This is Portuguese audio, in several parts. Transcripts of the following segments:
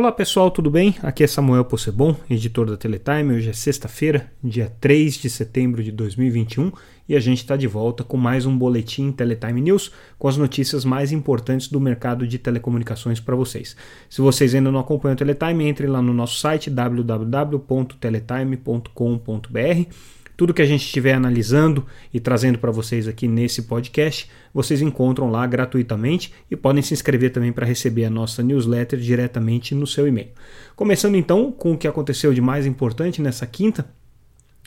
Olá pessoal, tudo bem? Aqui é Samuel Possebon, editor da Teletime. Hoje é sexta-feira, dia 3 de setembro de 2021 e a gente está de volta com mais um boletim Teletime News com as notícias mais importantes do mercado de telecomunicações para vocês. Se vocês ainda não acompanham o Teletime, entre lá no nosso site www.teletime.com.br tudo que a gente estiver analisando e trazendo para vocês aqui nesse podcast, vocês encontram lá gratuitamente e podem se inscrever também para receber a nossa newsletter diretamente no seu e-mail. Começando então com o que aconteceu de mais importante nessa quinta,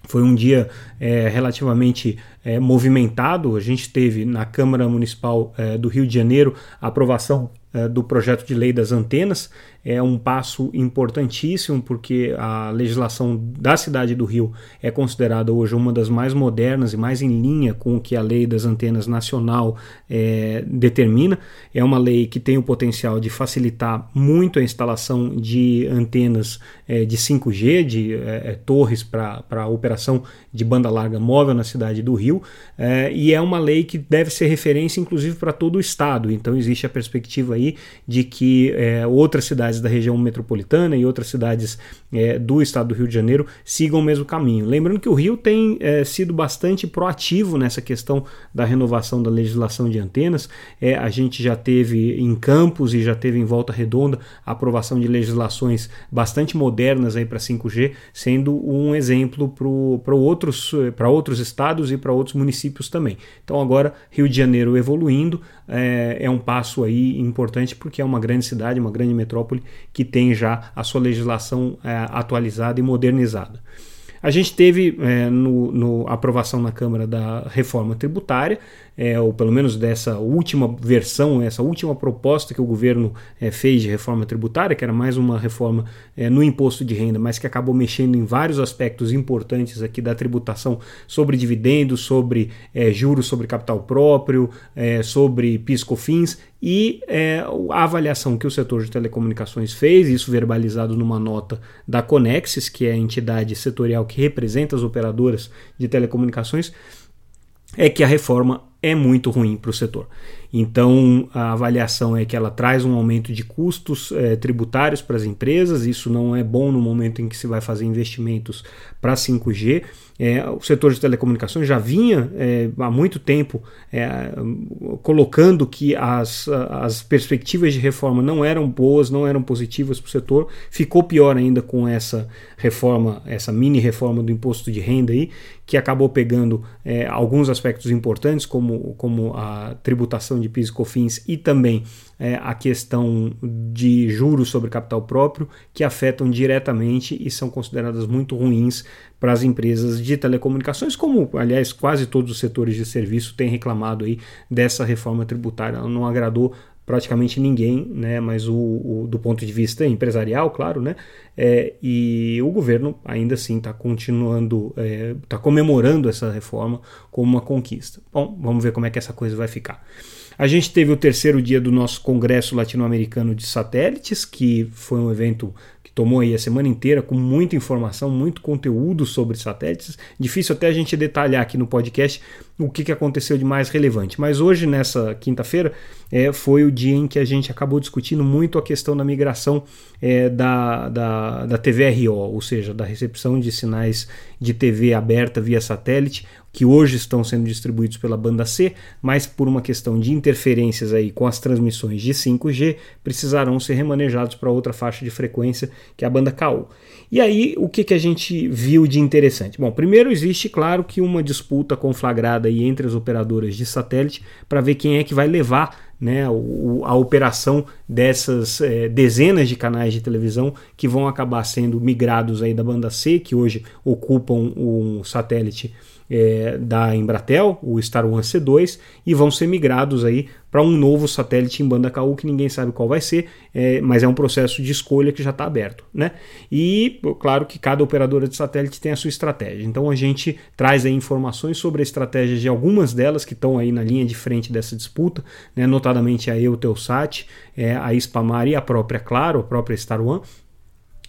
foi um dia é, relativamente é, movimentado. A gente teve na Câmara Municipal é, do Rio de Janeiro a aprovação do projeto de lei das antenas é um passo importantíssimo porque a legislação da cidade do Rio é considerada hoje uma das mais modernas e mais em linha com o que a lei das antenas nacional é, determina. É uma lei que tem o potencial de facilitar muito a instalação de antenas é, de 5G, de é, torres para a operação de banda larga móvel na cidade do Rio, e é uma lei que deve ser referência inclusive para todo o estado. Então existe a perspectiva aí de que é, outras cidades cidades da região metropolitana e outras cidades é, do estado do Rio de Janeiro sigam o mesmo caminho. Lembrando que o Rio tem é, sido bastante proativo nessa questão da renovação da legislação de antenas. É, a gente já teve em Campos e já teve em Volta Redonda a aprovação de legislações bastante modernas para 5G, sendo um exemplo para outros, outros estados e para outros municípios também. Então agora Rio de Janeiro evoluindo é, é um passo aí importante porque é uma grande cidade, uma grande metrópole que tem já a sua legislação é, atualizada e modernizada. A gente teve é, no, no, aprovação na Câmara da reforma tributária, é, ou pelo menos dessa última versão, essa última proposta que o governo é, fez de reforma tributária, que era mais uma reforma é, no imposto de renda, mas que acabou mexendo em vários aspectos importantes aqui da tributação sobre dividendos, sobre é, juros sobre capital próprio, é, sobre PIS/COFINS e é, a avaliação que o setor de telecomunicações fez, isso verbalizado numa nota da Conexis, que é a entidade setorial que representa as operadoras de telecomunicações, é que a reforma é muito ruim para o setor. Então, a avaliação é que ela traz um aumento de custos é, tributários para as empresas, isso não é bom no momento em que se vai fazer investimentos para 5G. É, o setor de telecomunicações já vinha é, há muito tempo é, colocando que as, as perspectivas de reforma não eram boas, não eram positivas para o setor. Ficou pior ainda com essa reforma, essa mini reforma do imposto de renda aí, que acabou pegando alguns aspectos importantes, como, como a tributação de PIS e COFINS e também é, a questão de juros sobre capital próprio, que afetam diretamente e são consideradas muito ruins para as empresas de telecomunicações, como aliás quase todos os setores de serviço têm reclamado aí dessa reforma tributária. Ela não agradou praticamente ninguém, né? Mas o, o, do ponto de vista empresarial, claro, né? É, e o governo ainda assim está continuando, está é, comemorando essa reforma como uma conquista. Bom, vamos ver como é que essa coisa vai ficar. A gente teve o terceiro dia do nosso Congresso Latino-Americano de Satélites, que foi um evento que tomou aí a semana inteira com muita informação, muito conteúdo sobre satélites. Difícil até a gente detalhar aqui no podcast o que, que aconteceu de mais relevante. Mas hoje, nessa quinta-feira, é, foi o dia em que a gente acabou discutindo muito a questão da migração é, da, da, da TVRO, ou seja, da recepção de sinais de TV aberta via satélite, que hoje estão sendo distribuídos pela banda C, mas por uma questão de interferências aí com as transmissões de 5G, precisarão ser remanejados para outra faixa de frequência, que é a banda KU. E aí, o que, que a gente viu de interessante? Bom, primeiro existe, claro, que uma disputa conflagrada aí entre as operadoras de satélite para ver quem é que vai levar né, a operação dessas é, dezenas de canais de televisão que vão acabar sendo migrados aí da banda C, que hoje ocupam um satélite é, da Embratel, o Star One C2, e vão ser migrados aí para um novo satélite em banda KU que ninguém sabe qual vai ser, é, mas é um processo de escolha que já está aberto. Né? E claro que cada operadora de satélite tem a sua estratégia. Então a gente traz aí informações sobre a estratégia de algumas delas que estão aí na linha de frente dessa disputa, né? notadamente a Eutelsat, é, a Spamar e a própria Claro, a própria Star One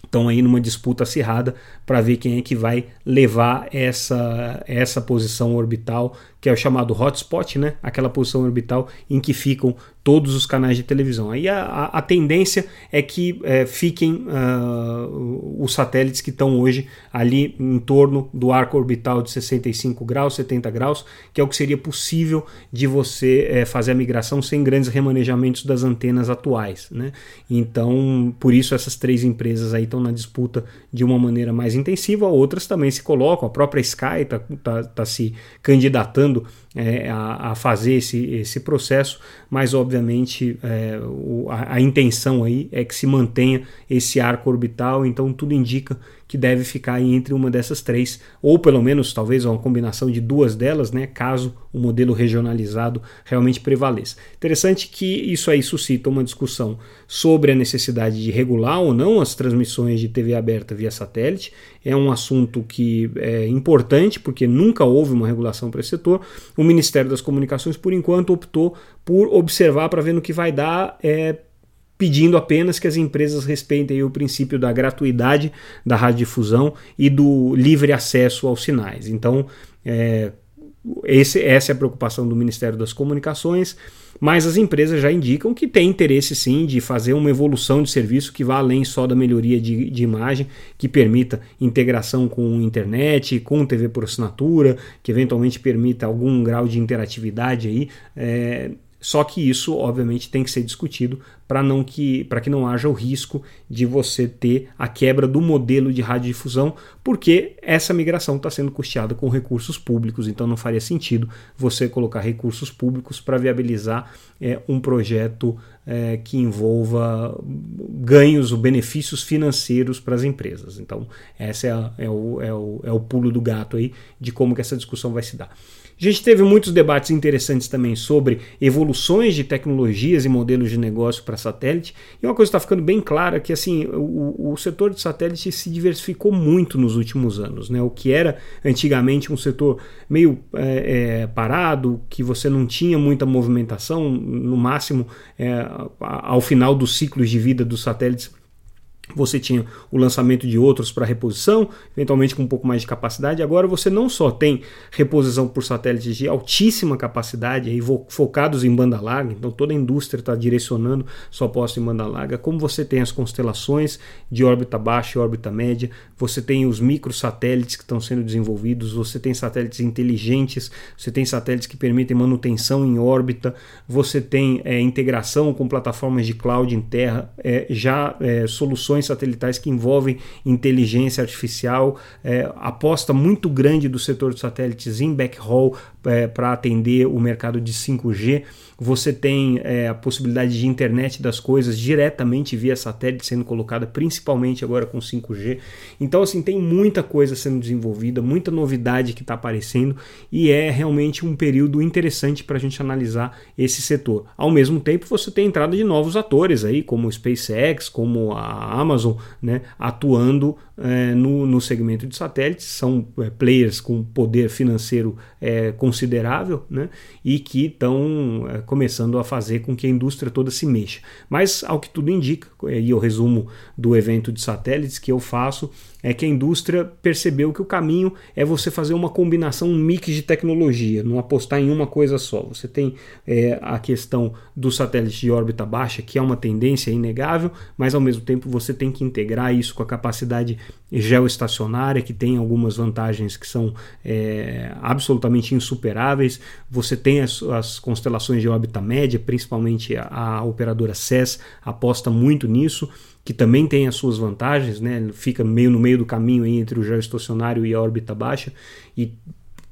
estão aí numa disputa acirrada para ver quem é que vai levar essa, essa posição orbital que é o chamado hotspot, né? aquela posição orbital em que ficam todos os canais de televisão. Aí a, a, a tendência é que é, fiquem uh, os satélites que estão hoje ali em torno do arco orbital de 65 graus, 70 graus, que é o que seria possível de você é, fazer a migração sem grandes remanejamentos das antenas atuais. Né? Então, por isso essas três empresas aí estão na disputa de uma maneira mais intensiva, outras também se colocam, a própria Sky está tá, tá se candidatando falando é, a, a, fazer esse, esse processo, mas obviamente é, o, a, a, intenção aí é que se mantenha esse arco orbital, então tudo indica que deve ficar entre uma dessas três, ou pelo menos talvez uma combinação de duas delas, né, caso o modelo regionalizado realmente prevaleça. Interessante que isso aí suscita uma discussão sobre a necessidade de regular ou não as transmissões de TV aberta via satélite. É um assunto que é importante porque nunca houve uma regulação para esse setor. O Ministério das Comunicações, por enquanto, optou por observar para ver no que vai dar. É, pedindo apenas que as empresas respeitem o princípio da gratuidade da radiodifusão e do livre acesso aos sinais. Então, é, esse, essa é a preocupação do Ministério das Comunicações, mas as empresas já indicam que tem interesse sim de fazer uma evolução de serviço que vá além só da melhoria de, de imagem, que permita integração com internet, com TV por assinatura, que eventualmente permita algum grau de interatividade aí. É, só que isso, obviamente, tem que ser discutido para não que para que não haja o risco de você ter a quebra do modelo de radiodifusão, porque essa migração está sendo custeada com recursos públicos, então não faria sentido você colocar recursos públicos para viabilizar é, um projeto é, que envolva ganhos ou benefícios financeiros para as empresas. Então, esse é, é, o, é, o, é o pulo do gato aí de como que essa discussão vai se dar. A gente teve muitos debates interessantes também sobre evoluções de tecnologias e modelos de negócio para satélite. E uma coisa está ficando bem clara que assim o, o, setor de satélite se diversificou muito nos últimos anos. Né? O que era antigamente um setor meio é, é, parado, que você não tinha muita movimentação, no máximo é, ao final dos ciclos de vida dos satélites você tinha o lançamento de outros para reposição, eventualmente com um pouco mais de capacidade. Agora você não só tem reposição por satélites de altíssima capacidade, aí focados em banda larga, então toda a indústria está direcionando sua aposta em banda larga, como você tem as constelações de órbita baixa e órbita média, você tem os microsatélites que estão sendo desenvolvidos, você tem satélites inteligentes, você tem satélites que permitem manutenção em órbita, você tem é, integração com plataformas de cloud em terra, é, já é, soluções missões satelitais que envolvem inteligência artificial, é, aposta muito grande do setor de satélites em backhaul é, para atender o mercado de 5G. Você tem é, a possibilidade de internet das coisas diretamente via satélite sendo colocada, principalmente agora com 5G. Então, assim, tem muita coisa sendo desenvolvida, muita novidade que está aparecendo e é realmente um período interessante para a gente analisar esse setor. Ao mesmo tempo, você tem entrada de novos atores aí, como o SpaceX, como a Amazon, né, atuando é, no, no segmento de satélites, são é, players com poder financeiro é, considerável né, e que estão é, começando a fazer com que a indústria toda se mexa. Mas, ao que tudo indica, e o resumo do evento de satélites que eu faço, é que a indústria percebeu que o caminho é você fazer uma combinação, um mix de tecnologia, não apostar em uma coisa só. Você tem é, a questão do satélite de órbita baixa, que é uma tendência inegável, mas ao mesmo tempo você tem que integrar isso com a capacidade geoestacionária, que tem algumas vantagens que são é, absolutamente insuperáveis. Você tem as, as, constelações de órbita média, principalmente a, a operadora SES aposta muito nisso que também tem as suas vantagens, né? fica meio no meio do caminho entre o geoestacionário e a órbita baixa, e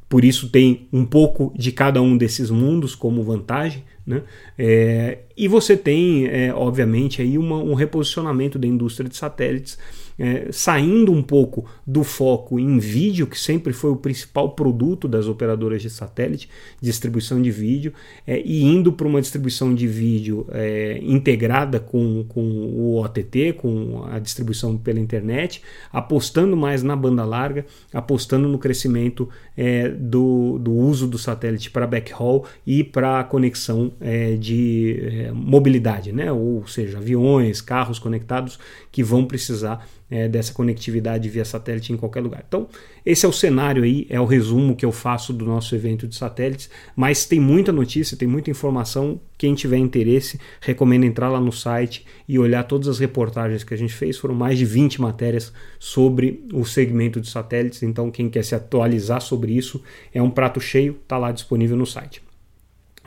por isso tem um pouco de cada um desses mundos como vantagem. Né? É, e você tem, é, obviamente, aí uma, um reposicionamento da indústria de satélites é, saindo um pouco do foco em vídeo, que sempre foi o principal produto das operadoras de satélite, distribuição de vídeo, é, e indo para uma distribuição de vídeo é, integrada com, com o OTT, com a distribuição pela internet, apostando mais na banda larga, apostando no crescimento é, do, do uso do satélite para backhaul e para conexão é, de é, mobilidade, né? ou seja, aviões, carros conectados que vão precisar é, dessa conectividade via satélite em qualquer lugar. Então, esse é o cenário aí, é o resumo que eu faço do nosso evento de satélites, mas tem muita notícia, tem muita informação. Quem tiver interesse, recomendo entrar lá no site e olhar todas as reportagens que a gente fez. Foram mais de 20 matérias sobre o segmento de satélites, então quem quer se atualizar sobre isso é um prato cheio, está lá disponível no site.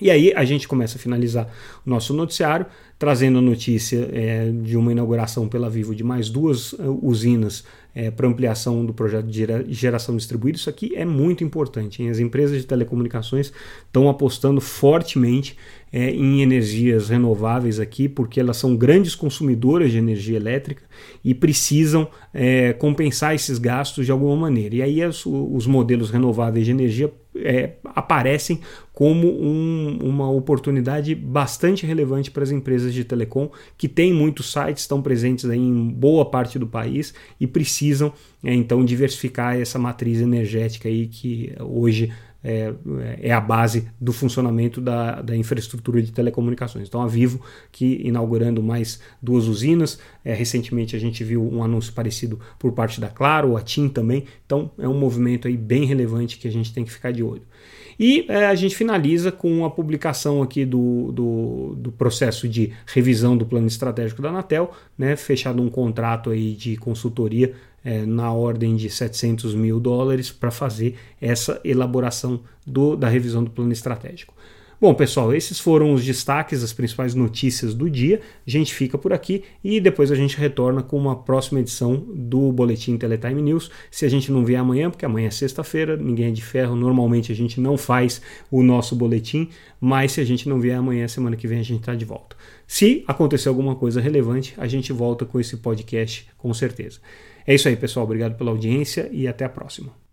E aí a gente começa a finalizar o nosso noticiário, trazendo a notícia é, de uma inauguração pela Vivo de mais duas uh, usinas é, para ampliação do projeto de geração distribuída. Isso aqui é muito importante. Hein? As empresas de telecomunicações estão apostando fortemente é, em energias renováveis aqui, porque elas são grandes consumidoras de energia elétrica e precisam compensar esses gastos de alguma maneira. E aí os modelos renováveis de energia é, aparecem como um, uma oportunidade bastante relevante para as empresas de telecom que têm muitos sites, estão presentes em boa parte do país e precisam é, então diversificar essa matriz energética aí que hoje é, é, a base do funcionamento da, da, infraestrutura de telecomunicações. Então, a Vivo, que inaugurando mais duas usinas, é, recentemente a gente viu um anúncio parecido por parte da Claro, a TIM também. Então, é um movimento aí bem relevante que a gente tem que ficar de olho. E é, a gente finaliza com a publicação aqui do, do, do, processo de revisão do plano estratégico da Anatel, né, fechado um contrato aí de consultoria é, na ordem de 700 mil dólares para fazer essa elaboração do, da revisão do plano estratégico. Bom, pessoal, esses foram os destaques, as principais notícias do dia. A gente fica por aqui e depois a gente retorna com uma próxima edição do Boletim Teletime News. Se a gente não vier amanhã, porque amanhã é sexta-feira, ninguém é de ferro, normalmente a gente não faz o nosso boletim, mas se a gente não vier amanhã, semana que vem a gente está de volta. Se acontecer alguma coisa relevante, a gente volta com esse podcast com certeza. É isso aí, pessoal. Obrigado pela audiência e até a próxima.